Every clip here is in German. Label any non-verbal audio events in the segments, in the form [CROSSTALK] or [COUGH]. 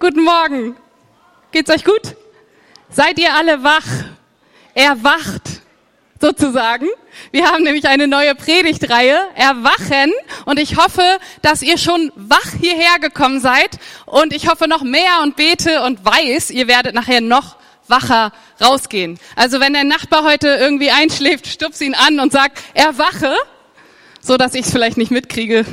Guten Morgen. Geht's euch gut? Seid ihr alle wach? Erwacht, sozusagen. Wir haben nämlich eine neue Predigtreihe, Erwachen. Und ich hoffe, dass ihr schon wach hierher gekommen seid. Und ich hoffe noch mehr und bete und weiß, ihr werdet nachher noch wacher rausgehen. Also wenn der Nachbar heute irgendwie einschläft, stups ihn an und sagt, erwache so dass ich es vielleicht nicht mitkriege.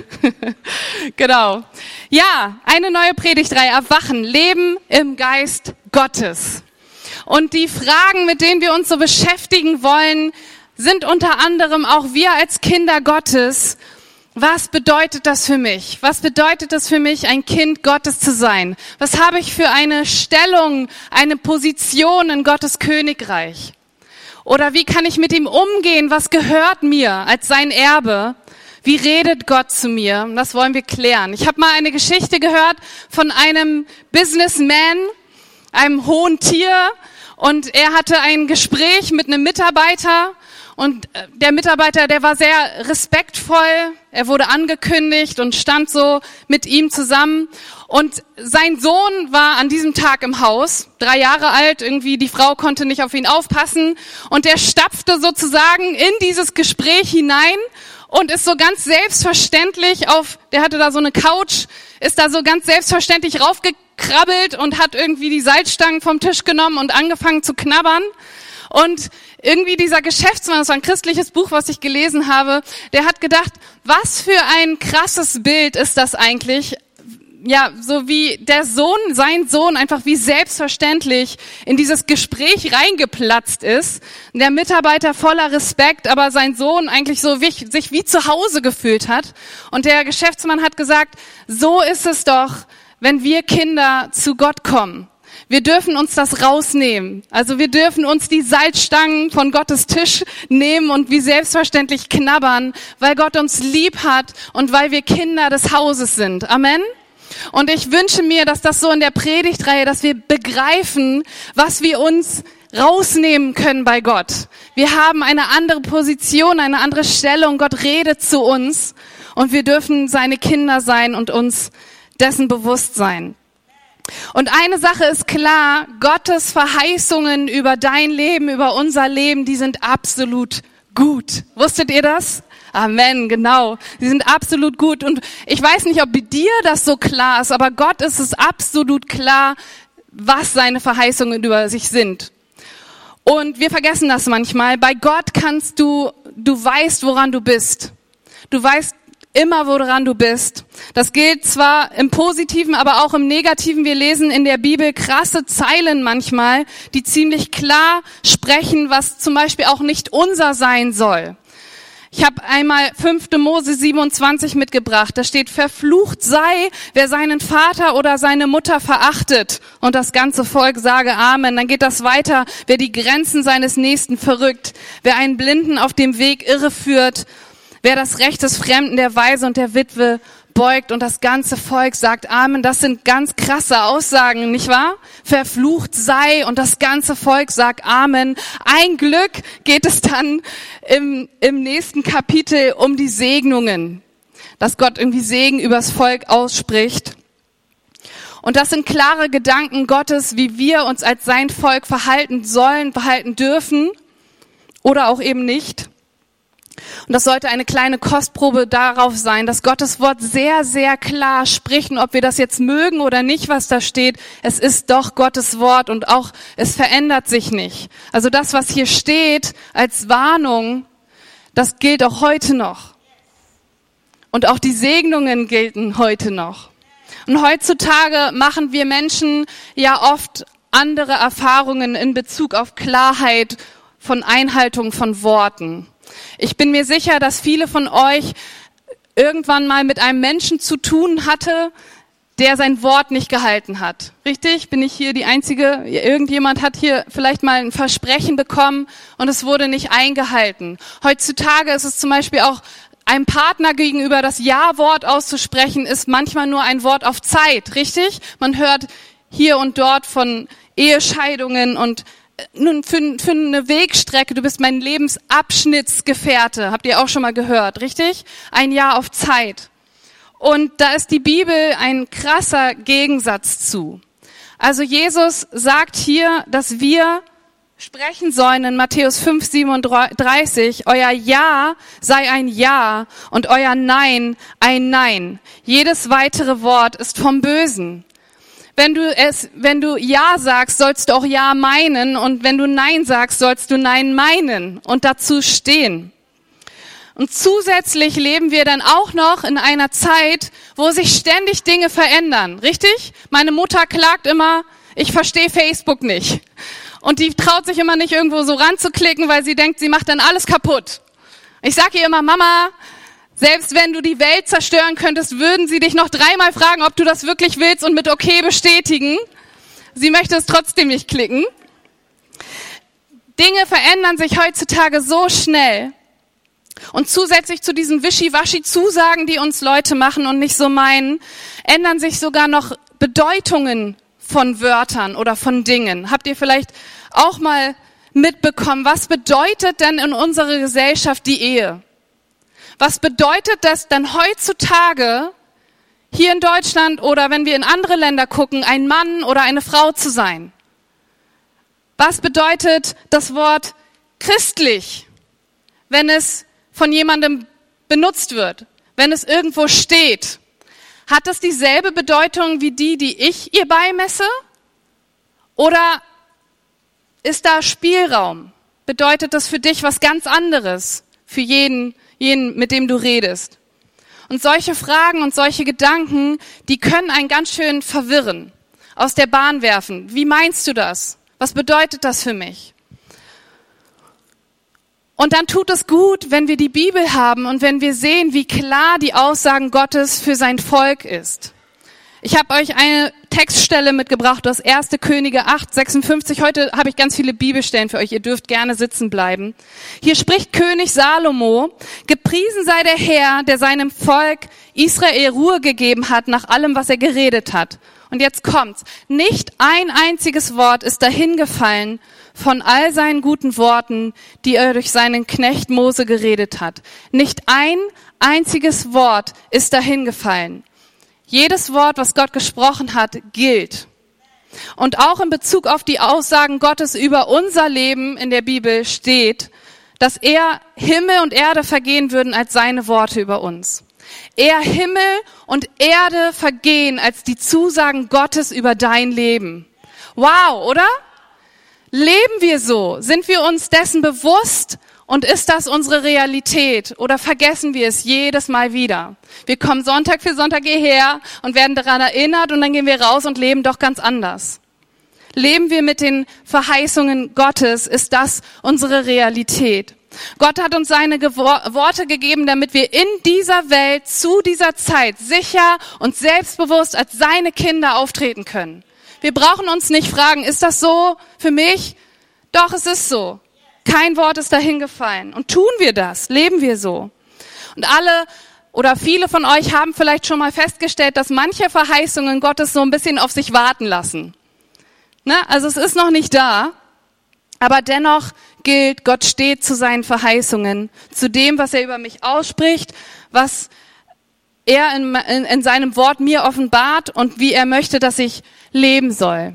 [LAUGHS] genau. Ja, eine neue Predigtreihe, Erwachen, Leben im Geist Gottes. Und die Fragen, mit denen wir uns so beschäftigen wollen, sind unter anderem auch wir als Kinder Gottes. Was bedeutet das für mich? Was bedeutet es für mich, ein Kind Gottes zu sein? Was habe ich für eine Stellung, eine Position in Gottes Königreich? Oder wie kann ich mit ihm umgehen? Was gehört mir als sein Erbe? Wie redet Gott zu mir? Das wollen wir klären. Ich habe mal eine Geschichte gehört von einem Businessman, einem hohen Tier, und er hatte ein Gespräch mit einem Mitarbeiter und äh, der Mitarbeiter, der war sehr respektvoll. Er wurde angekündigt und stand so mit ihm zusammen. Und sein Sohn war an diesem Tag im Haus, drei Jahre alt, irgendwie die Frau konnte nicht auf ihn aufpassen. Und er stapfte sozusagen in dieses Gespräch hinein und ist so ganz selbstverständlich auf, der hatte da so eine Couch, ist da so ganz selbstverständlich raufgekrabbelt und hat irgendwie die Salzstangen vom Tisch genommen und angefangen zu knabbern. Und irgendwie dieser Geschäftsmann, das war ein christliches Buch, was ich gelesen habe, der hat gedacht, was für ein krasses Bild ist das eigentlich, ja, so wie der Sohn, sein Sohn einfach wie selbstverständlich in dieses Gespräch reingeplatzt ist. Der Mitarbeiter voller Respekt, aber sein Sohn eigentlich so wie, sich wie zu Hause gefühlt hat. Und der Geschäftsmann hat gesagt, so ist es doch, wenn wir Kinder zu Gott kommen. Wir dürfen uns das rausnehmen. Also wir dürfen uns die Salzstangen von Gottes Tisch nehmen und wie selbstverständlich knabbern, weil Gott uns lieb hat und weil wir Kinder des Hauses sind. Amen. Und ich wünsche mir, dass das so in der Predigtreihe, dass wir begreifen, was wir uns rausnehmen können bei Gott. Wir haben eine andere Position, eine andere Stellung. Gott redet zu uns und wir dürfen seine Kinder sein und uns dessen bewusst sein. Und eine Sache ist klar, Gottes Verheißungen über dein Leben, über unser Leben, die sind absolut gut. Wusstet ihr das? Amen, genau. Sie sind absolut gut. Und ich weiß nicht, ob dir das so klar ist, aber Gott ist es absolut klar, was seine Verheißungen über sich sind. Und wir vergessen das manchmal. Bei Gott kannst du, du weißt, woran du bist. Du weißt immer, woran du bist. Das gilt zwar im Positiven, aber auch im Negativen. Wir lesen in der Bibel krasse Zeilen manchmal, die ziemlich klar sprechen, was zum Beispiel auch nicht unser sein soll. Ich habe einmal 5. Mose 27 mitgebracht. Da steht, verflucht sei, wer seinen Vater oder seine Mutter verachtet. Und das ganze Volk sage Amen. Dann geht das weiter. Wer die Grenzen seines Nächsten verrückt, wer einen Blinden auf dem Weg irreführt, wer das Recht des Fremden, der Weise und der Witwe beugt und das ganze Volk sagt Amen. Das sind ganz krasse Aussagen, nicht wahr? Verflucht sei und das ganze Volk sagt Amen. Ein Glück geht es dann im, im nächsten Kapitel um die Segnungen, dass Gott irgendwie Segen übers Volk ausspricht. Und das sind klare Gedanken Gottes, wie wir uns als sein Volk verhalten sollen, verhalten dürfen oder auch eben nicht. Und das sollte eine kleine Kostprobe darauf sein, dass Gottes Wort sehr, sehr klar spricht. Und ob wir das jetzt mögen oder nicht, was da steht, es ist doch Gottes Wort und auch es verändert sich nicht. Also das, was hier steht als Warnung, das gilt auch heute noch. Und auch die Segnungen gelten heute noch. Und heutzutage machen wir Menschen ja oft andere Erfahrungen in Bezug auf Klarheit von Einhaltung von Worten. Ich bin mir sicher, dass viele von euch irgendwann mal mit einem Menschen zu tun hatte, der sein Wort nicht gehalten hat. Richtig? Bin ich hier die Einzige? Irgendjemand hat hier vielleicht mal ein Versprechen bekommen und es wurde nicht eingehalten. Heutzutage ist es zum Beispiel auch einem Partner gegenüber das Ja-Wort auszusprechen, ist manchmal nur ein Wort auf Zeit. Richtig? Man hört hier und dort von Ehescheidungen und nun für, für eine Wegstrecke, du bist mein Lebensabschnittsgefährte, habt ihr auch schon mal gehört, richtig? Ein Jahr auf Zeit. Und da ist die Bibel ein krasser Gegensatz zu. Also Jesus sagt hier, dass wir sprechen sollen in Matthäus 5, 37, euer Ja sei ein Ja und euer Nein ein Nein. Jedes weitere Wort ist vom Bösen. Wenn du es, wenn du Ja sagst, sollst du auch Ja meinen und wenn du Nein sagst, sollst du Nein meinen und dazu stehen. Und zusätzlich leben wir dann auch noch in einer Zeit, wo sich ständig Dinge verändern. Richtig? Meine Mutter klagt immer, ich verstehe Facebook nicht. Und die traut sich immer nicht irgendwo so ranzuklicken, weil sie denkt, sie macht dann alles kaputt. Ich sage ihr immer, Mama, selbst wenn du die Welt zerstören könntest, würden sie dich noch dreimal fragen, ob du das wirklich willst und mit okay bestätigen. Sie möchte es trotzdem nicht klicken. Dinge verändern sich heutzutage so schnell. Und zusätzlich zu diesen Wischiwaschi-Zusagen, die uns Leute machen und nicht so meinen, ändern sich sogar noch Bedeutungen von Wörtern oder von Dingen. Habt ihr vielleicht auch mal mitbekommen, was bedeutet denn in unserer Gesellschaft die Ehe? Was bedeutet das dann heutzutage hier in Deutschland oder wenn wir in andere Länder gucken, ein Mann oder eine Frau zu sein? Was bedeutet das Wort christlich, wenn es von jemandem benutzt wird, wenn es irgendwo steht? Hat das dieselbe Bedeutung wie die, die ich ihr beimesse? Oder ist da Spielraum? Bedeutet das für dich was ganz anderes? Für jeden, jeden, mit dem du redest. Und solche Fragen und solche Gedanken, die können einen ganz schön verwirren, aus der Bahn werfen. Wie meinst du das? Was bedeutet das für mich? Und dann tut es gut, wenn wir die Bibel haben und wenn wir sehen, wie klar die Aussagen Gottes für sein Volk ist. Ich habe euch eine Textstelle mitgebracht aus 1. Könige 8, 56. Heute habe ich ganz viele Bibelstellen für euch. Ihr dürft gerne sitzen bleiben. Hier spricht König Salomo, gepriesen sei der Herr, der seinem Volk Israel Ruhe gegeben hat nach allem, was er geredet hat. Und jetzt kommt's. Nicht ein einziges Wort ist dahin gefallen von all seinen guten Worten, die er durch seinen Knecht Mose geredet hat. Nicht ein einziges Wort ist dahin gefallen. Jedes Wort, was Gott gesprochen hat, gilt. Und auch in Bezug auf die Aussagen Gottes über unser Leben in der Bibel steht, dass er Himmel und Erde vergehen würden als seine Worte über uns. Er Himmel und Erde vergehen als die Zusagen Gottes über dein Leben. Wow, oder? Leben wir so? Sind wir uns dessen bewusst, und ist das unsere Realität oder vergessen wir es jedes Mal wieder? Wir kommen Sonntag für Sonntag hierher und werden daran erinnert und dann gehen wir raus und leben doch ganz anders. Leben wir mit den Verheißungen Gottes? Ist das unsere Realität? Gott hat uns seine Worte gegeben, damit wir in dieser Welt zu dieser Zeit sicher und selbstbewusst als seine Kinder auftreten können. Wir brauchen uns nicht fragen, ist das so für mich? Doch, es ist so. Kein Wort ist dahin gefallen. Und tun wir das? Leben wir so? Und alle oder viele von euch haben vielleicht schon mal festgestellt, dass manche Verheißungen Gottes so ein bisschen auf sich warten lassen. Ne? Also es ist noch nicht da, aber dennoch gilt, Gott steht zu seinen Verheißungen, zu dem, was er über mich ausspricht, was er in, in, in seinem Wort mir offenbart und wie er möchte, dass ich leben soll.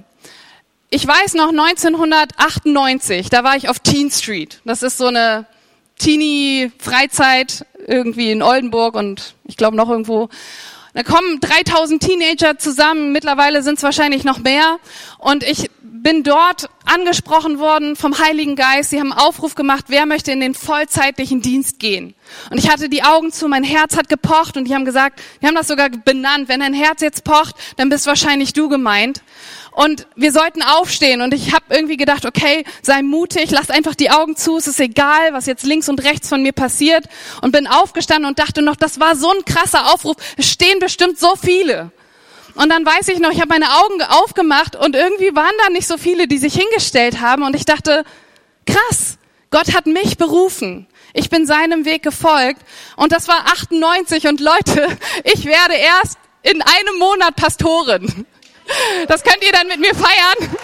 Ich weiß noch 1998, da war ich auf Teen Street. Das ist so eine Teenie-Freizeit irgendwie in Oldenburg und ich glaube noch irgendwo. Da kommen 3000 Teenager zusammen, mittlerweile sind es wahrscheinlich noch mehr. Und ich bin dort angesprochen worden vom Heiligen Geist. Sie haben Aufruf gemacht, wer möchte in den vollzeitlichen Dienst gehen. Und ich hatte die Augen zu, mein Herz hat gepocht und die haben gesagt, wir haben das sogar benannt, wenn dein Herz jetzt pocht, dann bist wahrscheinlich du gemeint und wir sollten aufstehen. Und ich habe irgendwie gedacht, okay, sei mutig, lass einfach die Augen zu, es ist egal, was jetzt links und rechts von mir passiert. Und bin aufgestanden und dachte noch, das war so ein krasser Aufruf, es stehen bestimmt so viele. Und dann weiß ich noch, ich habe meine Augen aufgemacht und irgendwie waren da nicht so viele, die sich hingestellt haben. Und ich dachte, krass, Gott hat mich berufen. Ich bin seinem Weg gefolgt. Und das war 98 und Leute, [LAUGHS] ich werde erst in einem Monat Pastorin. Das könnt ihr dann mit mir feiern.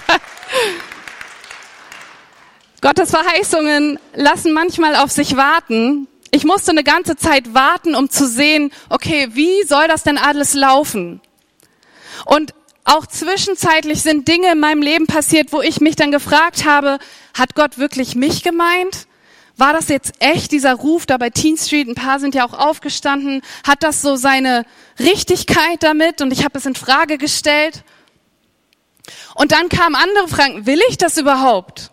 [LAUGHS] Gottes Verheißungen lassen manchmal auf sich warten. Ich musste eine ganze Zeit warten, um zu sehen, okay, wie soll das denn alles laufen? Und auch zwischenzeitlich sind Dinge in meinem Leben passiert, wo ich mich dann gefragt habe, hat Gott wirklich mich gemeint? War das jetzt echt dieser Ruf da bei Teen Street? Ein paar sind ja auch aufgestanden. Hat das so seine Richtigkeit damit? Und ich habe es in Frage gestellt. Und dann kamen andere Fragen. Will ich das überhaupt?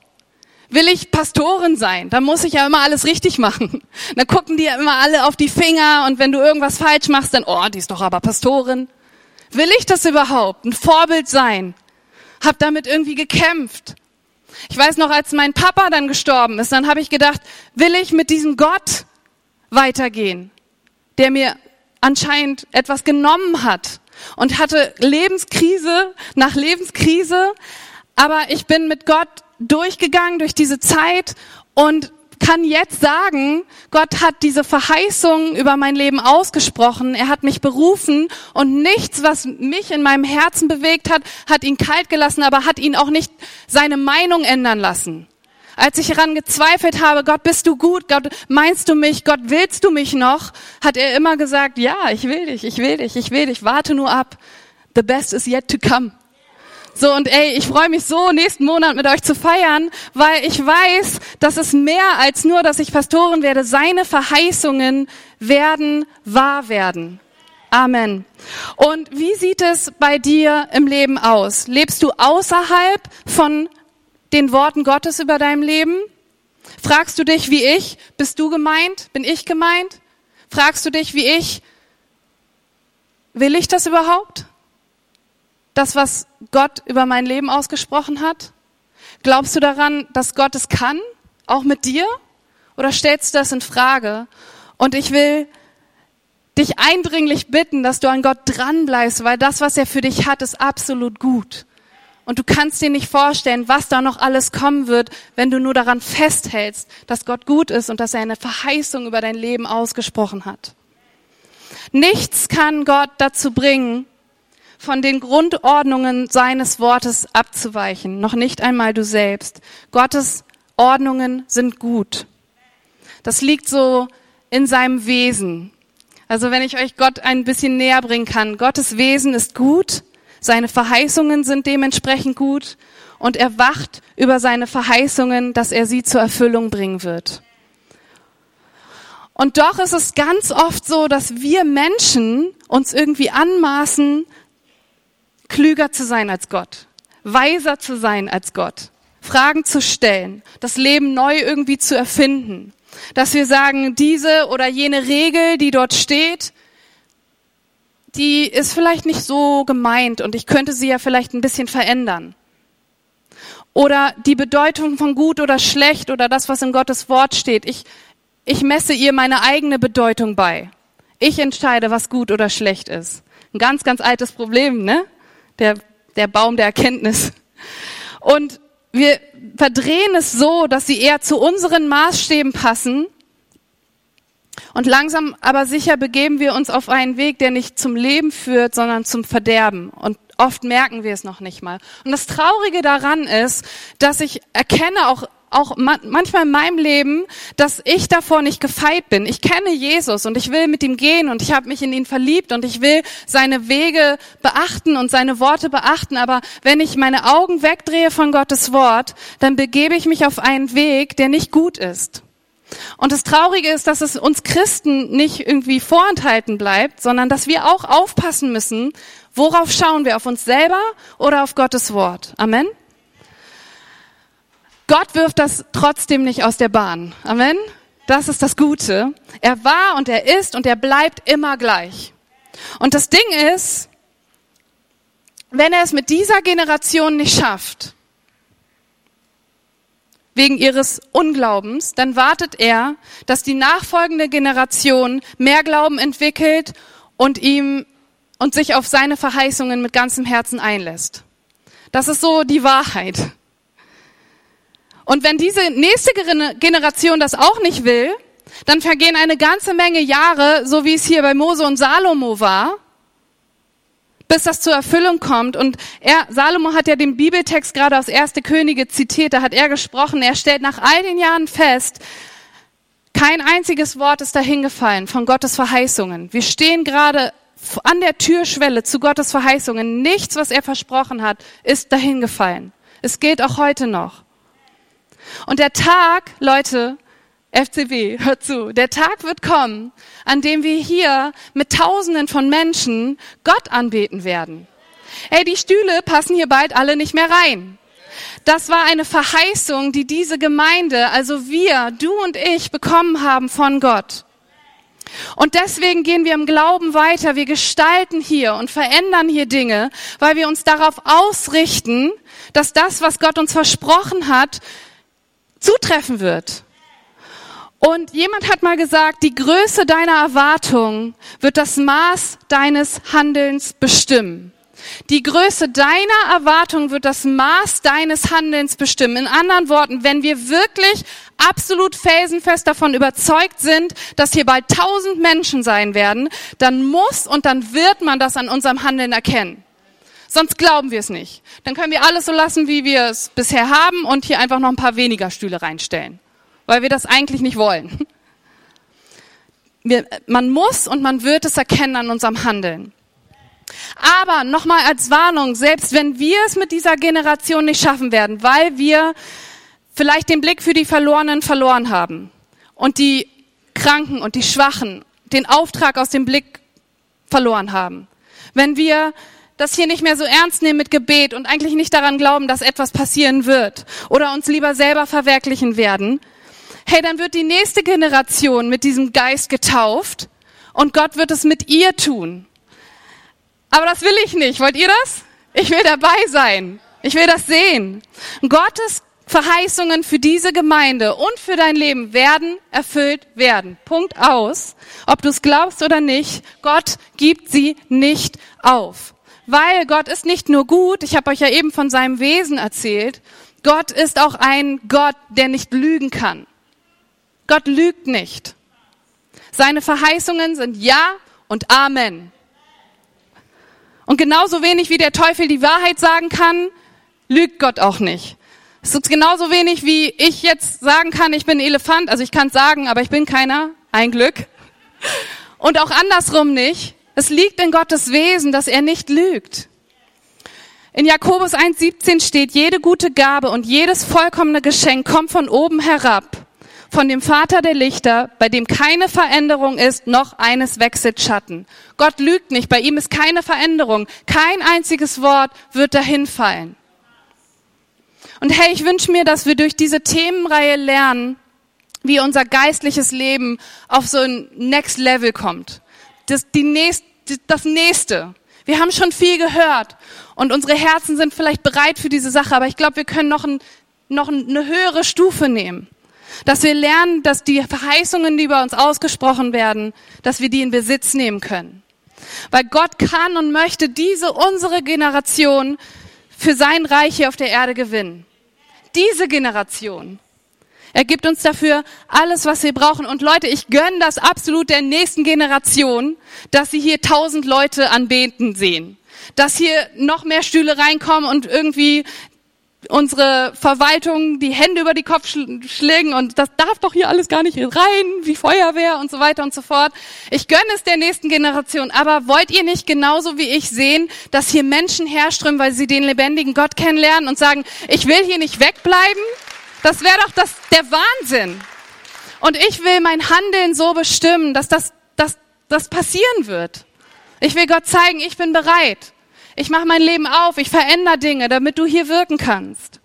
Will ich Pastorin sein? Da muss ich ja immer alles richtig machen. Dann gucken die ja immer alle auf die Finger und wenn du irgendwas falsch machst, dann, oh, die ist doch aber Pastorin. Will ich das überhaupt? Ein Vorbild sein? Hab damit irgendwie gekämpft. Ich weiß noch, als mein Papa dann gestorben ist, dann habe ich gedacht, will ich mit diesem Gott weitergehen, der mir anscheinend etwas genommen hat und hatte Lebenskrise nach Lebenskrise, aber ich bin mit Gott durchgegangen durch diese Zeit und kann jetzt sagen, Gott hat diese Verheißung über mein Leben ausgesprochen. Er hat mich berufen und nichts, was mich in meinem Herzen bewegt hat, hat ihn kalt gelassen, aber hat ihn auch nicht seine Meinung ändern lassen. Als ich daran gezweifelt habe, Gott, bist du gut? Gott, meinst du mich? Gott, willst du mich noch? Hat er immer gesagt, ja, ich will dich, ich will dich, ich will dich, warte nur ab. The best is yet to come. So, und ey, ich freue mich so, nächsten Monat mit euch zu feiern, weil ich weiß, dass es mehr als nur, dass ich Pastorin werde. Seine Verheißungen werden wahr werden. Amen. Und wie sieht es bei dir im Leben aus? Lebst du außerhalb von den Worten Gottes über deinem Leben? Fragst du dich wie ich, bist du gemeint? Bin ich gemeint? Fragst du dich wie ich, will ich das überhaupt? Das, was Gott über mein Leben ausgesprochen hat? Glaubst du daran, dass Gott es kann, auch mit dir? Oder stellst du das in Frage? Und ich will dich eindringlich bitten, dass du an Gott dranbleibst, weil das, was er für dich hat, ist absolut gut. Und du kannst dir nicht vorstellen, was da noch alles kommen wird, wenn du nur daran festhältst, dass Gott gut ist und dass er eine Verheißung über dein Leben ausgesprochen hat. Nichts kann Gott dazu bringen, von den Grundordnungen seines Wortes abzuweichen, noch nicht einmal du selbst. Gottes Ordnungen sind gut. Das liegt so in seinem Wesen. Also wenn ich euch Gott ein bisschen näher bringen kann, Gottes Wesen ist gut, seine Verheißungen sind dementsprechend gut und er wacht über seine Verheißungen, dass er sie zur Erfüllung bringen wird. Und doch ist es ganz oft so, dass wir Menschen uns irgendwie anmaßen, klüger zu sein als Gott, weiser zu sein als Gott, Fragen zu stellen, das Leben neu irgendwie zu erfinden. Dass wir sagen, diese oder jene Regel, die dort steht, die ist vielleicht nicht so gemeint und ich könnte sie ja vielleicht ein bisschen verändern. Oder die Bedeutung von gut oder schlecht oder das, was in Gottes Wort steht. Ich, ich messe ihr meine eigene Bedeutung bei. Ich entscheide, was gut oder schlecht ist. Ein ganz, ganz altes Problem, ne? Der, der Baum der Erkenntnis. Und wir verdrehen es so, dass sie eher zu unseren Maßstäben passen. Und langsam aber sicher begeben wir uns auf einen Weg, der nicht zum Leben führt, sondern zum Verderben. Und oft merken wir es noch nicht mal. Und das Traurige daran ist, dass ich erkenne auch auch manchmal in meinem Leben, dass ich davor nicht gefeit bin. Ich kenne Jesus und ich will mit ihm gehen und ich habe mich in ihn verliebt und ich will seine Wege beachten und seine Worte beachten. Aber wenn ich meine Augen wegdrehe von Gottes Wort, dann begebe ich mich auf einen Weg, der nicht gut ist. Und das Traurige ist, dass es uns Christen nicht irgendwie vorenthalten bleibt, sondern dass wir auch aufpassen müssen, worauf schauen wir, auf uns selber oder auf Gottes Wort. Amen. Gott wirft das trotzdem nicht aus der Bahn. Amen. Das ist das Gute. Er war und er ist und er bleibt immer gleich. Und das Ding ist, wenn er es mit dieser Generation nicht schafft, wegen ihres Unglaubens, dann wartet er, dass die nachfolgende Generation mehr Glauben entwickelt und ihm und sich auf seine Verheißungen mit ganzem Herzen einlässt. Das ist so die Wahrheit. Und wenn diese nächste Generation das auch nicht will, dann vergehen eine ganze Menge Jahre, so wie es hier bei Mose und Salomo war, bis das zur Erfüllung kommt. Und er, Salomo hat ja den Bibeltext gerade aus Erste Könige zitiert, da hat er gesprochen, er stellt nach all den Jahren fest, kein einziges Wort ist dahingefallen von Gottes Verheißungen. Wir stehen gerade an der Türschwelle zu Gottes Verheißungen. Nichts, was er versprochen hat, ist dahin gefallen. Es gilt auch heute noch. Und der Tag, Leute, FCB, hört zu, der Tag wird kommen, an dem wir hier mit Tausenden von Menschen Gott anbeten werden. Ey, die Stühle passen hier bald alle nicht mehr rein. Das war eine Verheißung, die diese Gemeinde, also wir, du und ich, bekommen haben von Gott. Und deswegen gehen wir im Glauben weiter. Wir gestalten hier und verändern hier Dinge, weil wir uns darauf ausrichten, dass das, was Gott uns versprochen hat, zutreffen wird. Und jemand hat mal gesagt, die Größe deiner Erwartung wird das Maß deines Handelns bestimmen. Die Größe deiner Erwartung wird das Maß deines Handelns bestimmen. In anderen Worten, wenn wir wirklich absolut felsenfest davon überzeugt sind, dass hier bald tausend Menschen sein werden, dann muss und dann wird man das an unserem Handeln erkennen. Sonst glauben wir es nicht. Dann können wir alles so lassen, wie wir es bisher haben und hier einfach noch ein paar weniger Stühle reinstellen, weil wir das eigentlich nicht wollen. Wir, man muss und man wird es erkennen an unserem Handeln. Aber nochmal als Warnung, selbst wenn wir es mit dieser Generation nicht schaffen werden, weil wir vielleicht den Blick für die Verlorenen verloren haben und die Kranken und die Schwachen den Auftrag aus dem Blick verloren haben, wenn wir das hier nicht mehr so ernst nehmen mit Gebet und eigentlich nicht daran glauben, dass etwas passieren wird oder uns lieber selber verwirklichen werden, hey, dann wird die nächste Generation mit diesem Geist getauft und Gott wird es mit ihr tun. Aber das will ich nicht. Wollt ihr das? Ich will dabei sein. Ich will das sehen. Gottes Verheißungen für diese Gemeinde und für dein Leben werden erfüllt werden. Punkt aus. Ob du es glaubst oder nicht, Gott gibt sie nicht auf. Weil Gott ist nicht nur gut, ich habe euch ja eben von seinem Wesen erzählt, Gott ist auch ein Gott, der nicht lügen kann. Gott lügt nicht. Seine Verheißungen sind Ja und Amen. Und genauso wenig wie der Teufel die Wahrheit sagen kann, lügt Gott auch nicht. Es ist genauso wenig wie ich jetzt sagen kann, ich bin Elefant. Also ich kann es sagen, aber ich bin keiner. Ein Glück. Und auch andersrum nicht. Es liegt in Gottes Wesen, dass er nicht lügt. In Jakobus 1.17 steht, jede gute Gabe und jedes vollkommene Geschenk kommt von oben herab von dem Vater der Lichter, bei dem keine Veränderung ist, noch eines wechselt Schatten. Gott lügt nicht, bei ihm ist keine Veränderung. Kein einziges Wort wird dahin fallen. Und hey, ich wünsche mir, dass wir durch diese Themenreihe lernen, wie unser geistliches Leben auf so ein Next Level kommt. Das, die nächst, das nächste. Wir haben schon viel gehört und unsere Herzen sind vielleicht bereit für diese Sache, aber ich glaube, wir können noch, ein, noch eine höhere Stufe nehmen. Dass wir lernen, dass die Verheißungen, die bei uns ausgesprochen werden, dass wir die in Besitz nehmen können. Weil Gott kann und möchte diese, unsere Generation für sein Reich hier auf der Erde gewinnen. Diese Generation. Er gibt uns dafür alles, was wir brauchen. Und Leute, ich gönne das absolut der nächsten Generation, dass sie hier tausend Leute anbeten sehen. Dass hier noch mehr Stühle reinkommen und irgendwie unsere Verwaltung die Hände über die Kopf schlägen und das darf doch hier alles gar nicht rein, wie Feuerwehr und so weiter und so fort. Ich gönne es der nächsten Generation, aber wollt ihr nicht genauso wie ich sehen, dass hier Menschen herströmen, weil sie den lebendigen Gott kennenlernen und sagen, ich will hier nicht wegbleiben? Das wäre doch das, der Wahnsinn. Und ich will mein Handeln so bestimmen, dass das, dass das passieren wird. Ich will Gott zeigen, ich bin bereit. Ich mache mein Leben auf, ich verändere Dinge, damit du hier wirken kannst.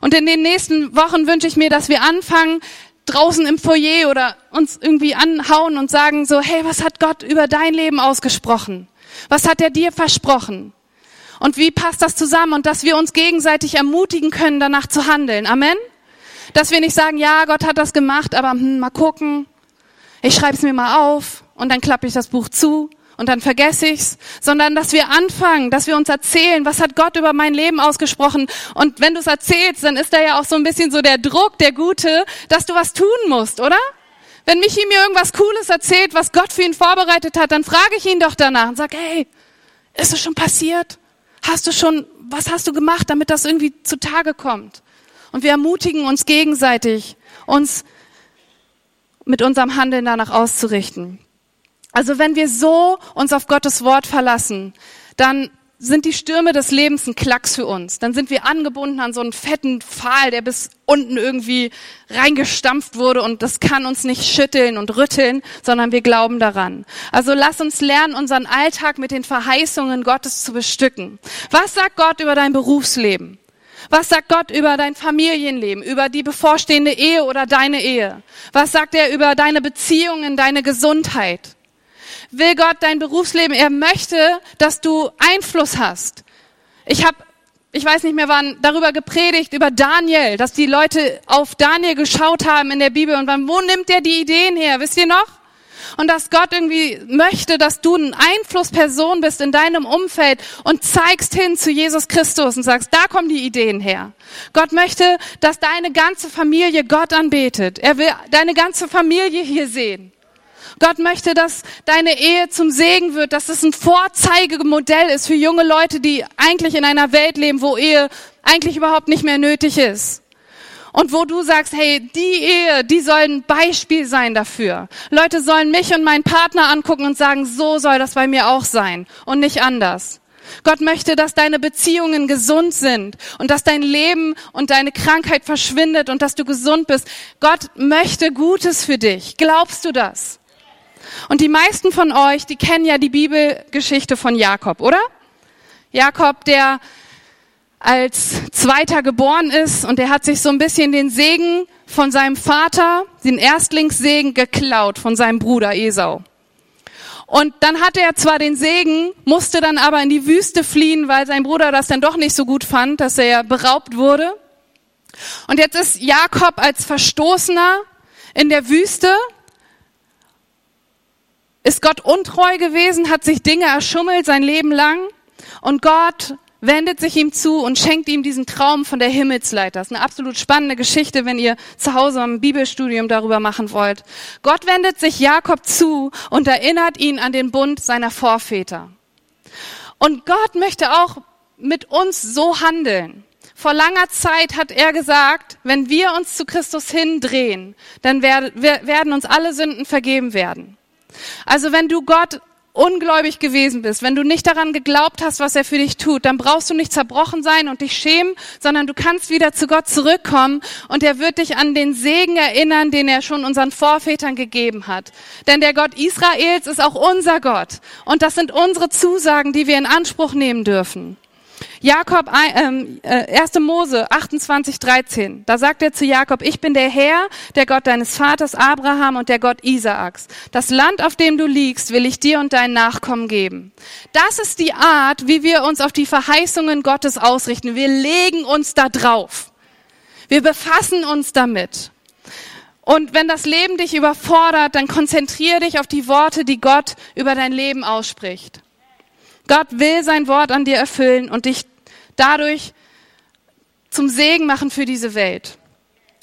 Und in den nächsten Wochen wünsche ich mir, dass wir anfangen, draußen im Foyer oder uns irgendwie anhauen und sagen so, hey, was hat Gott über dein Leben ausgesprochen? Was hat er dir versprochen? Und wie passt das zusammen? Und dass wir uns gegenseitig ermutigen können, danach zu handeln. Amen? Dass wir nicht sagen, ja, Gott hat das gemacht, aber hm, mal gucken. Ich schreibe es mir mal auf und dann klappe ich das Buch zu und dann vergesse ich's, sondern dass wir anfangen, dass wir uns erzählen, was hat Gott über mein Leben ausgesprochen. Und wenn du es erzählst, dann ist da ja auch so ein bisschen so der Druck, der Gute, dass du was tun musst, oder? Wenn Michi mir irgendwas Cooles erzählt, was Gott für ihn vorbereitet hat, dann frage ich ihn doch danach und sage, hey, ist es schon passiert? Hast du schon, was hast du gemacht, damit das irgendwie zutage kommt? Und wir ermutigen uns gegenseitig, uns mit unserem Handeln danach auszurichten. Also wenn wir so uns auf Gottes Wort verlassen, dann sind die Stürme des Lebens ein Klacks für uns. Dann sind wir angebunden an so einen fetten Pfahl, der bis unten irgendwie reingestampft wurde und das kann uns nicht schütteln und rütteln, sondern wir glauben daran. Also lass uns lernen, unseren Alltag mit den Verheißungen Gottes zu bestücken. Was sagt Gott über dein Berufsleben? Was sagt Gott über dein Familienleben, über die bevorstehende Ehe oder deine Ehe? Was sagt er über deine Beziehungen, deine Gesundheit? Will Gott dein Berufsleben. Er möchte, dass du Einfluss hast. Ich habe, ich weiß nicht mehr wann, darüber gepredigt, über Daniel, dass die Leute auf Daniel geschaut haben in der Bibel und wann, wo nimmt er die Ideen her? Wisst ihr noch? Und dass Gott irgendwie möchte, dass du eine Einflussperson bist in deinem Umfeld und zeigst hin zu Jesus Christus und sagst, da kommen die Ideen her. Gott möchte, dass deine ganze Familie Gott anbetet. Er will deine ganze Familie hier sehen. Gott möchte, dass deine Ehe zum Segen wird, dass es ein Vorzeigemodell ist für junge Leute, die eigentlich in einer Welt leben, wo Ehe eigentlich überhaupt nicht mehr nötig ist. Und wo du sagst, hey, die Ehe, die soll ein Beispiel sein dafür. Leute sollen mich und meinen Partner angucken und sagen, so soll das bei mir auch sein und nicht anders. Gott möchte, dass deine Beziehungen gesund sind und dass dein Leben und deine Krankheit verschwindet und dass du gesund bist. Gott möchte Gutes für dich. Glaubst du das? Und die meisten von euch, die kennen ja die Bibelgeschichte von Jakob, oder? Jakob, der als Zweiter geboren ist und der hat sich so ein bisschen den Segen von seinem Vater, den Erstlingssegen geklaut von seinem Bruder Esau. Und dann hatte er zwar den Segen, musste dann aber in die Wüste fliehen, weil sein Bruder das dann doch nicht so gut fand, dass er beraubt wurde. Und jetzt ist Jakob als Verstoßener in der Wüste ist Gott untreu gewesen, hat sich Dinge erschummelt sein Leben lang und Gott wendet sich ihm zu und schenkt ihm diesen Traum von der Himmelsleiter. Das ist eine absolut spannende Geschichte, wenn ihr zu Hause ein Bibelstudium darüber machen wollt. Gott wendet sich Jakob zu und erinnert ihn an den Bund seiner Vorväter. Und Gott möchte auch mit uns so handeln. Vor langer Zeit hat er gesagt, wenn wir uns zu Christus hindrehen, dann werden uns alle Sünden vergeben werden. Also wenn du Gott ungläubig gewesen bist, wenn du nicht daran geglaubt hast, was er für dich tut, dann brauchst du nicht zerbrochen sein und dich schämen, sondern du kannst wieder zu Gott zurückkommen und er wird dich an den Segen erinnern, den er schon unseren Vorvätern gegeben hat. Denn der Gott Israels ist auch unser Gott und das sind unsere Zusagen, die wir in Anspruch nehmen dürfen. Jakob, ähm, äh, 1. Mose 28, 13. Da sagt er zu Jakob, ich bin der Herr, der Gott deines Vaters Abraham und der Gott Isaaks. Das Land, auf dem du liegst, will ich dir und deinen Nachkommen geben. Das ist die Art, wie wir uns auf die Verheißungen Gottes ausrichten. Wir legen uns da drauf. Wir befassen uns damit. Und wenn das Leben dich überfordert, dann konzentriere dich auf die Worte, die Gott über dein Leben ausspricht. Gott will sein Wort an dir erfüllen und dich dadurch zum Segen machen für diese Welt.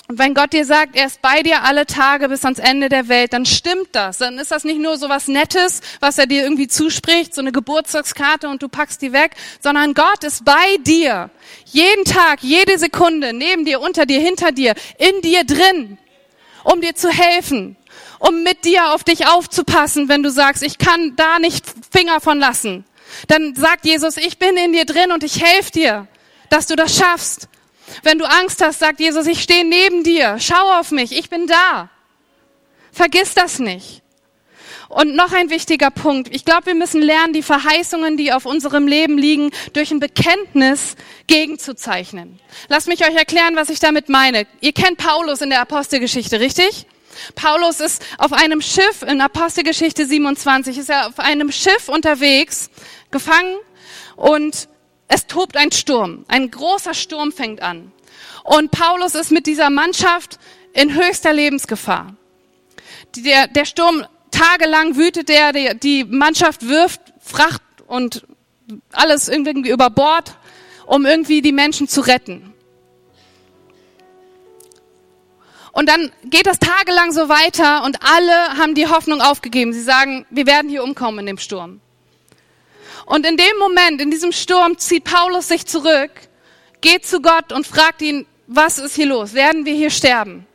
Und wenn Gott dir sagt, er ist bei dir alle Tage bis ans Ende der Welt, dann stimmt das. Dann ist das nicht nur so was Nettes, was er dir irgendwie zuspricht, so eine Geburtstagskarte und du packst die weg, sondern Gott ist bei dir. Jeden Tag, jede Sekunde, neben dir, unter dir, hinter dir, in dir drin, um dir zu helfen, um mit dir auf dich aufzupassen, wenn du sagst, ich kann da nicht Finger von lassen. Dann sagt Jesus, ich bin in dir drin und ich helfe dir, dass du das schaffst. Wenn du Angst hast, sagt Jesus, ich stehe neben dir, schau auf mich, ich bin da. Vergiss das nicht. Und noch ein wichtiger Punkt. Ich glaube, wir müssen lernen, die Verheißungen, die auf unserem Leben liegen, durch ein Bekenntnis gegenzuzeichnen. Lasst mich euch erklären, was ich damit meine. Ihr kennt Paulus in der Apostelgeschichte, richtig? Paulus ist auf einem Schiff in Apostelgeschichte 27, ist er auf einem Schiff unterwegs gefangen und es tobt ein Sturm. Ein großer Sturm fängt an. Und Paulus ist mit dieser Mannschaft in höchster Lebensgefahr. Der, der Sturm, tagelang wütet der, die, die Mannschaft wirft Fracht und alles irgendwie über Bord, um irgendwie die Menschen zu retten. Und dann geht das tagelang so weiter und alle haben die Hoffnung aufgegeben. Sie sagen, wir werden hier umkommen in dem Sturm. Und in dem Moment, in diesem Sturm, zieht Paulus sich zurück, geht zu Gott und fragt ihn, was ist hier los? Werden wir hier sterben?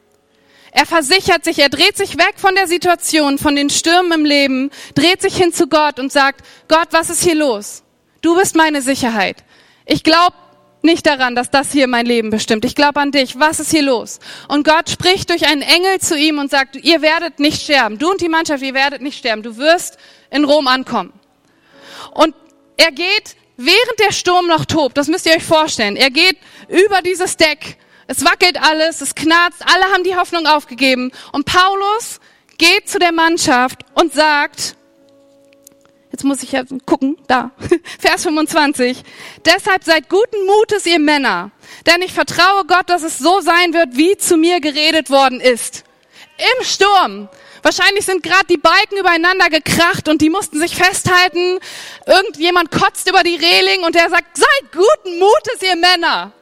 Er versichert sich, er dreht sich weg von der Situation, von den Stürmen im Leben, dreht sich hin zu Gott und sagt, Gott, was ist hier los? Du bist meine Sicherheit. Ich glaube nicht daran, dass das hier mein Leben bestimmt. Ich glaube an dich. Was ist hier los? Und Gott spricht durch einen Engel zu ihm und sagt, ihr werdet nicht sterben. Du und die Mannschaft, ihr werdet nicht sterben. Du wirst in Rom ankommen. Und er geht, während der Sturm noch tobt, das müsst ihr euch vorstellen, er geht über dieses Deck. Es wackelt alles, es knarzt, alle haben die Hoffnung aufgegeben. Und Paulus geht zu der Mannschaft und sagt, Jetzt muss ich ja gucken, da, [LAUGHS] Vers 25. Deshalb seid guten Mutes, ihr Männer, denn ich vertraue Gott, dass es so sein wird, wie zu mir geredet worden ist. Im Sturm. Wahrscheinlich sind gerade die Balken übereinander gekracht und die mussten sich festhalten. Irgendjemand kotzt über die Reling und der sagt, seid guten Mutes, ihr Männer.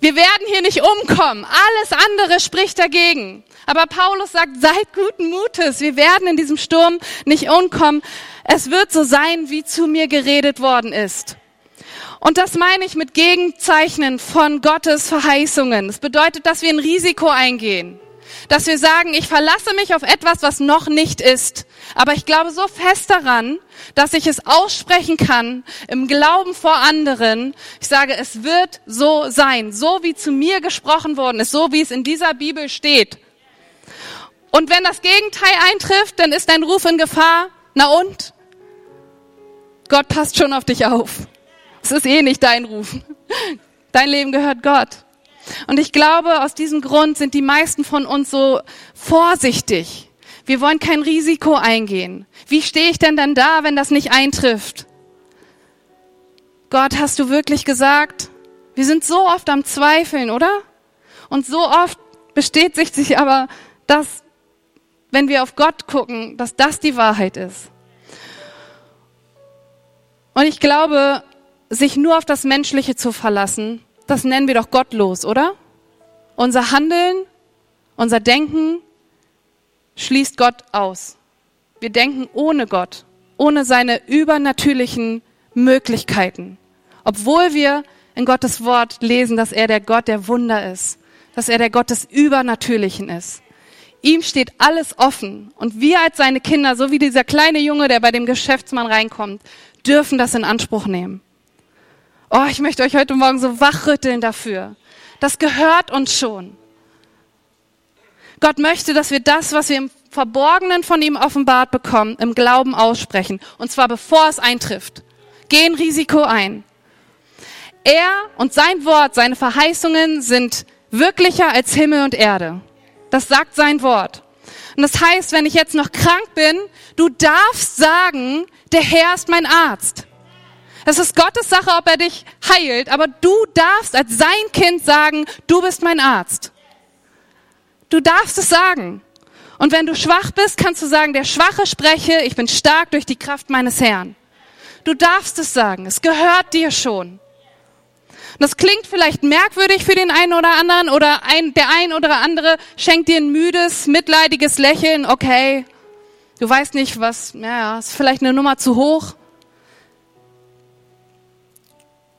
Wir werden hier nicht umkommen. Alles andere spricht dagegen. Aber Paulus sagt, seid guten Mutes. Wir werden in diesem Sturm nicht umkommen. Es wird so sein, wie zu mir geredet worden ist. Und das meine ich mit Gegenzeichnen von Gottes Verheißungen. Das bedeutet, dass wir ein Risiko eingehen. Dass wir sagen, ich verlasse mich auf etwas, was noch nicht ist. Aber ich glaube so fest daran, dass ich es aussprechen kann im Glauben vor anderen. Ich sage, es wird so sein, so wie zu mir gesprochen worden ist, so wie es in dieser Bibel steht. Und wenn das Gegenteil eintrifft, dann ist dein Ruf in Gefahr. Na und? Gott passt schon auf dich auf. Es ist eh nicht dein Ruf. Dein Leben gehört Gott. Und ich glaube, aus diesem Grund sind die meisten von uns so vorsichtig. Wir wollen kein Risiko eingehen. Wie stehe ich denn dann da, wenn das nicht eintrifft? Gott, hast du wirklich gesagt? Wir sind so oft am Zweifeln, oder? Und so oft bestätigt sich aber, dass, wenn wir auf Gott gucken, dass das die Wahrheit ist. Und ich glaube, sich nur auf das Menschliche zu verlassen, das nennen wir doch gottlos, oder? Unser Handeln, unser Denken schließt Gott aus. Wir denken ohne Gott, ohne seine übernatürlichen Möglichkeiten. Obwohl wir in Gottes Wort lesen, dass er der Gott der Wunder ist, dass er der Gott des Übernatürlichen ist. Ihm steht alles offen. Und wir als seine Kinder, so wie dieser kleine Junge, der bei dem Geschäftsmann reinkommt, dürfen das in Anspruch nehmen. Oh, ich möchte euch heute Morgen so wachrütteln dafür. Das gehört uns schon. Gott möchte, dass wir das, was wir im Verborgenen von ihm offenbart bekommen, im Glauben aussprechen. Und zwar bevor es eintrifft. Geh ein Risiko ein. Er und sein Wort, seine Verheißungen sind wirklicher als Himmel und Erde. Das sagt sein Wort. Und das heißt, wenn ich jetzt noch krank bin, du darfst sagen, der Herr ist mein Arzt. Es ist Gottes Sache, ob er dich heilt, aber du darfst als sein Kind sagen, du bist mein Arzt. Du darfst es sagen. Und wenn du schwach bist, kannst du sagen, der Schwache spreche, ich bin stark durch die Kraft meines Herrn. Du darfst es sagen, es gehört dir schon. Das klingt vielleicht merkwürdig für den einen oder anderen oder ein, der ein oder andere schenkt dir ein müdes, mitleidiges Lächeln. Okay, du weißt nicht, was, ja, ist vielleicht eine Nummer zu hoch.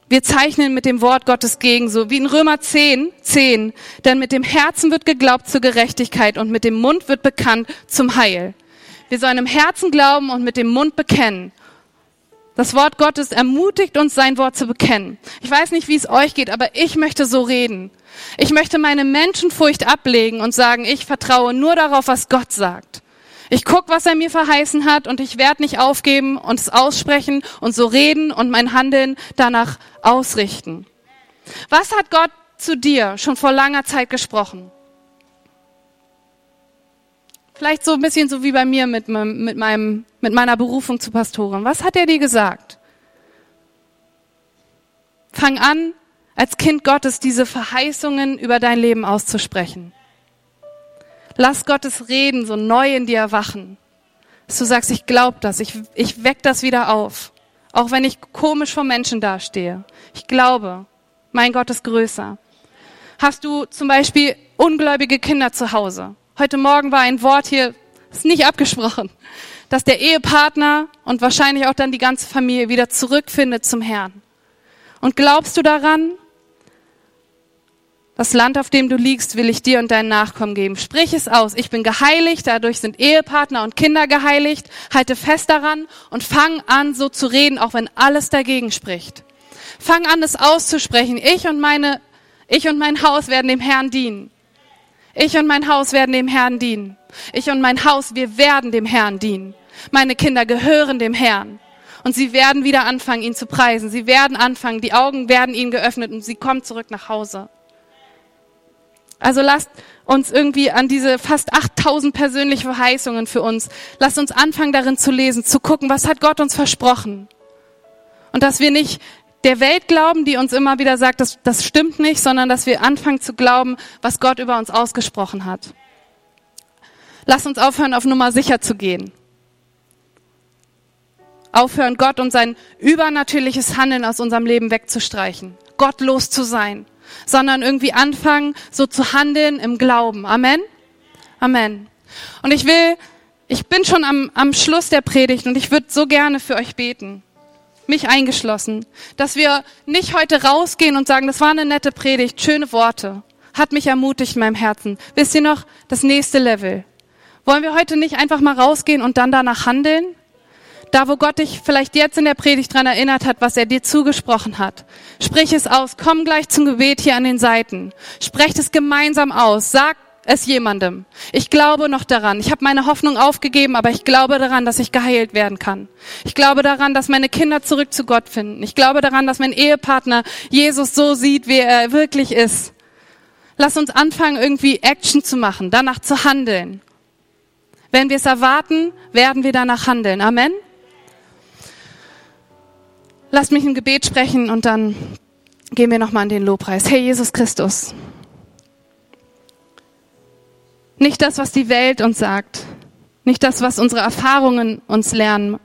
Wir zeichnen mit dem Wort Gottes gegen, so wie in Römer 10, 10. Denn mit dem Herzen wird geglaubt zur Gerechtigkeit und mit dem Mund wird bekannt zum Heil. Wir sollen im Herzen glauben und mit dem Mund bekennen. Das Wort Gottes ermutigt uns, sein Wort zu bekennen. Ich weiß nicht, wie es euch geht, aber ich möchte so reden. Ich möchte meine Menschenfurcht ablegen und sagen, ich vertraue nur darauf, was Gott sagt. Ich guck, was er mir verheißen hat und ich werde nicht aufgeben und es aussprechen und so reden und mein Handeln danach ausrichten. Was hat Gott zu dir schon vor langer Zeit gesprochen? Vielleicht so ein bisschen so wie bei mir mit, mit, meinem, mit meiner Berufung zu Pastorin. Was hat er dir gesagt? Fang an, als Kind Gottes diese Verheißungen über dein Leben auszusprechen. Lass Gottes Reden so neu in dir erwachen. Dass du sagst, ich glaube das, ich, ich weck das wieder auf. Auch wenn ich komisch vor Menschen dastehe. Ich glaube, mein Gott ist größer. Hast du zum Beispiel ungläubige Kinder zu Hause? Heute Morgen war ein Wort hier, ist nicht abgesprochen, dass der Ehepartner und wahrscheinlich auch dann die ganze Familie wieder zurückfindet zum Herrn. Und glaubst du daran, Das Land, auf dem du liegst, will ich dir und deinen Nachkommen geben. Sprich es aus. Ich bin geheiligt, dadurch sind Ehepartner und Kinder geheiligt. Halte fest daran und fang an, so zu reden, auch wenn alles dagegen spricht. Fang an, es auszusprechen. Ich und meine, ich und mein Haus werden dem Herrn dienen. Ich und mein Haus werden dem Herrn dienen. Ich und mein Haus, wir werden dem Herrn dienen. Meine Kinder gehören dem Herrn. Und sie werden wieder anfangen, ihn zu preisen. Sie werden anfangen, die Augen werden ihnen geöffnet und sie kommen zurück nach Hause. Also lasst uns irgendwie an diese fast 8000 persönliche Verheißungen für uns, lasst uns anfangen darin zu lesen, zu gucken, was hat Gott uns versprochen. Und dass wir nicht der Welt glauben, die uns immer wieder sagt, das, das stimmt nicht, sondern dass wir anfangen zu glauben, was Gott über uns ausgesprochen hat. Lass uns aufhören, auf Nummer sicher zu gehen. Aufhören, Gott und sein übernatürliches Handeln aus unserem Leben wegzustreichen. Gottlos zu sein sondern irgendwie anfangen, so zu handeln im Glauben. Amen? Amen. Und ich will, ich bin schon am, am Schluss der Predigt und ich würde so gerne für euch beten. Mich eingeschlossen. Dass wir nicht heute rausgehen und sagen, das war eine nette Predigt, schöne Worte. Hat mich ermutigt in meinem Herzen. Wisst ihr noch, das nächste Level. Wollen wir heute nicht einfach mal rausgehen und dann danach handeln? Da, wo Gott dich vielleicht jetzt in der Predigt dran erinnert hat, was er dir zugesprochen hat. Sprich es aus. Komm gleich zum Gebet hier an den Seiten. Sprecht es gemeinsam aus. Sag es jemandem. Ich glaube noch daran. Ich habe meine Hoffnung aufgegeben, aber ich glaube daran, dass ich geheilt werden kann. Ich glaube daran, dass meine Kinder zurück zu Gott finden. Ich glaube daran, dass mein Ehepartner Jesus so sieht, wie er wirklich ist. Lass uns anfangen, irgendwie Action zu machen, danach zu handeln. Wenn wir es erwarten, werden wir danach handeln. Amen. Lasst mich ein Gebet sprechen und dann gehen wir nochmal an den Lobpreis. Hey Jesus Christus. Nicht das, was die Welt uns sagt, nicht das, was unsere Erfahrungen uns lernen,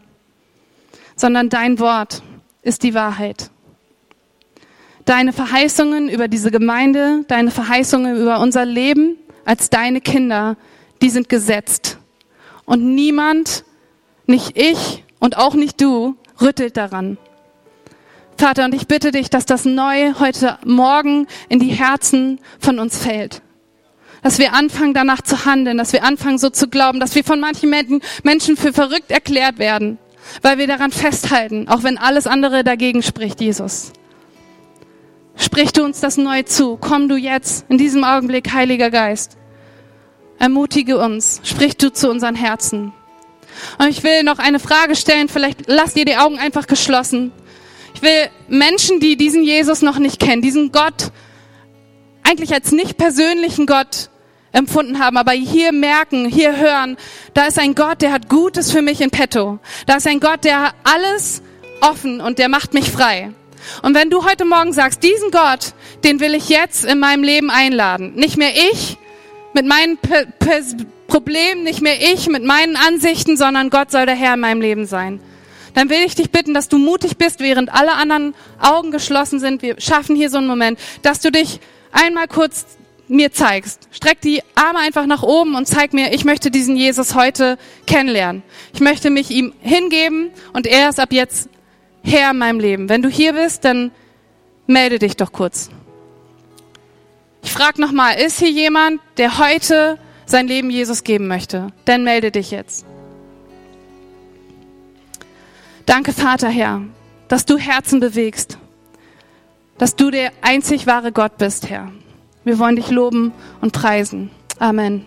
sondern dein Wort ist die Wahrheit. Deine Verheißungen über diese Gemeinde, deine Verheißungen über unser Leben als deine Kinder, die sind gesetzt. Und niemand, nicht ich und auch nicht du, rüttelt daran. Vater, und ich bitte dich, dass das neu heute Morgen in die Herzen von uns fällt. Dass wir anfangen, danach zu handeln, dass wir anfangen, so zu glauben, dass wir von manchen Menschen für verrückt erklärt werden, weil wir daran festhalten, auch wenn alles andere dagegen spricht, Jesus. Sprich du uns das neu zu. Komm du jetzt in diesem Augenblick, Heiliger Geist. Ermutige uns. Sprich du zu unseren Herzen. Und ich will noch eine Frage stellen. Vielleicht lasst ihr die Augen einfach geschlossen. Ich will Menschen, die diesen Jesus noch nicht kennen, diesen Gott eigentlich als nicht persönlichen Gott empfunden haben, aber hier merken, hier hören, da ist ein Gott, der hat Gutes für mich in petto. Da ist ein Gott, der alles offen und der macht mich frei. Und wenn du heute Morgen sagst, diesen Gott, den will ich jetzt in meinem Leben einladen. Nicht mehr ich mit meinen P P Problemen, nicht mehr ich mit meinen Ansichten, sondern Gott soll der Herr in meinem Leben sein dann will ich dich bitten, dass du mutig bist, während alle anderen Augen geschlossen sind. Wir schaffen hier so einen Moment, dass du dich einmal kurz mir zeigst. Streck die Arme einfach nach oben und zeig mir, ich möchte diesen Jesus heute kennenlernen. Ich möchte mich ihm hingeben und er ist ab jetzt Herr in meinem Leben. Wenn du hier bist, dann melde dich doch kurz. Ich frage nochmal, ist hier jemand, der heute sein Leben Jesus geben möchte? Dann melde dich jetzt. Danke, Vater, Herr, dass du Herzen bewegst, dass du der einzig wahre Gott bist, Herr. Wir wollen dich loben und preisen. Amen.